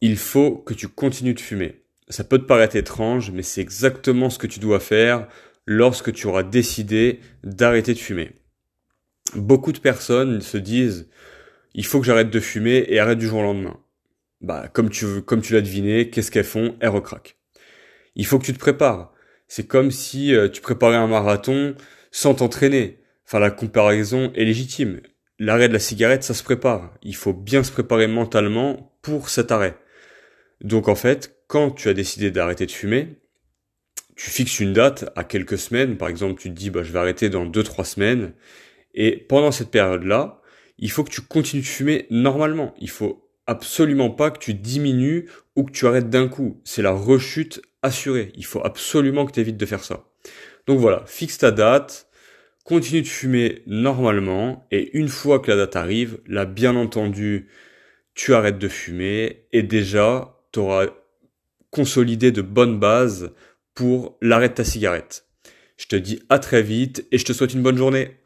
il faut que tu continues de fumer. Ça peut te paraître étrange, mais c'est exactement ce que tu dois faire lorsque tu auras décidé d'arrêter de fumer. Beaucoup de personnes se disent il faut que j'arrête de fumer et arrête du jour au lendemain. Bah comme tu comme tu l'as deviné, qu'est-ce qu'elles font? Elles recraquent. Il faut que tu te prépares. C'est comme si euh, tu préparais un marathon sans t'entraîner. Enfin la comparaison est légitime. L'arrêt de la cigarette, ça se prépare. Il faut bien se préparer mentalement pour cet arrêt. Donc en fait, quand tu as décidé d'arrêter de fumer, tu fixes une date à quelques semaines, par exemple tu te dis bah je vais arrêter dans 2-3 semaines, et pendant cette période-là, il faut que tu continues de fumer normalement. Il faut absolument pas que tu diminues ou que tu arrêtes d'un coup. C'est la rechute assurée. Il faut absolument que tu évites de faire ça. Donc voilà, fixe ta date, continue de fumer normalement, et une fois que la date arrive, là bien entendu, tu arrêtes de fumer, et déjà, tu auras consolidé de bonnes bases pour l'arrêt de ta cigarette. Je te dis à très vite et je te souhaite une bonne journée.